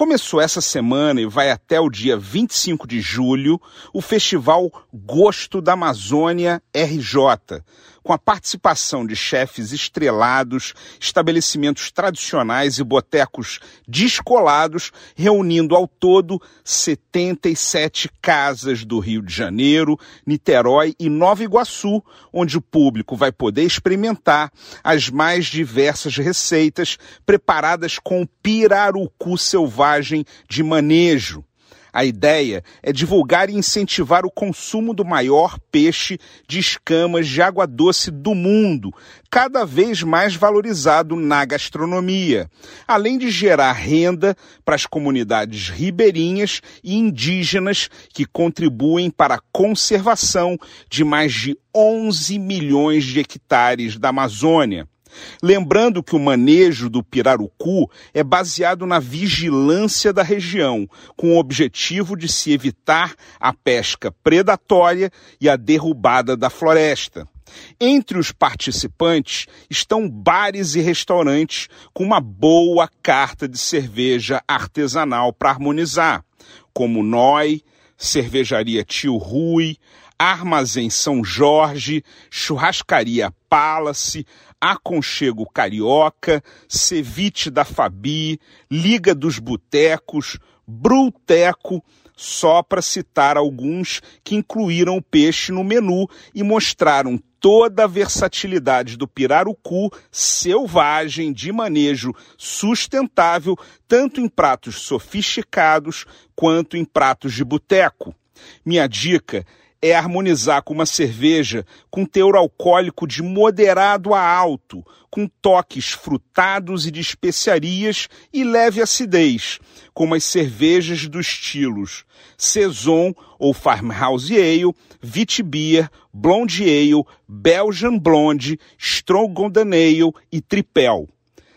Começou essa semana e vai até o dia 25 de julho o festival Gosto da Amazônia RJ, com a participação de chefes estrelados, estabelecimentos tradicionais e botecos descolados, reunindo ao todo 77 casas do Rio de Janeiro, Niterói e Nova Iguaçu, onde o público vai poder experimentar as mais diversas receitas preparadas com pirarucu selvagem de manejo a ideia é divulgar e incentivar o consumo do maior peixe de escamas de água doce do mundo, cada vez mais valorizado na gastronomia, além de gerar renda para as comunidades ribeirinhas e indígenas que contribuem para a conservação de mais de 11 milhões de hectares da Amazônia. Lembrando que o manejo do pirarucu é baseado na vigilância da região, com o objetivo de se evitar a pesca predatória e a derrubada da floresta. Entre os participantes estão bares e restaurantes com uma boa carta de cerveja artesanal para harmonizar, como Noi, Cervejaria Tio Rui, Armazém São Jorge, Churrascaria Palace, Aconchego Carioca, Ceviche da Fabi, Liga dos Botecos, Bruteco, só para citar alguns que incluíram o peixe no menu e mostraram toda a versatilidade do pirarucu selvagem de manejo sustentável, tanto em pratos sofisticados quanto em pratos de boteco. Minha dica é harmonizar com uma cerveja com teor alcoólico de moderado a alto, com toques frutados e de especiarias e leve acidez, como as cervejas dos estilos Saison ou Farmhouse Ale, Witbier, Blonde Ale, Belgian Blonde, Strong Golden Ale e Tripel.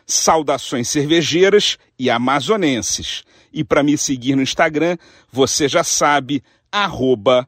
Saudações cervejeiras e amazonenses. E para me seguir no Instagram, você já sabe, arroba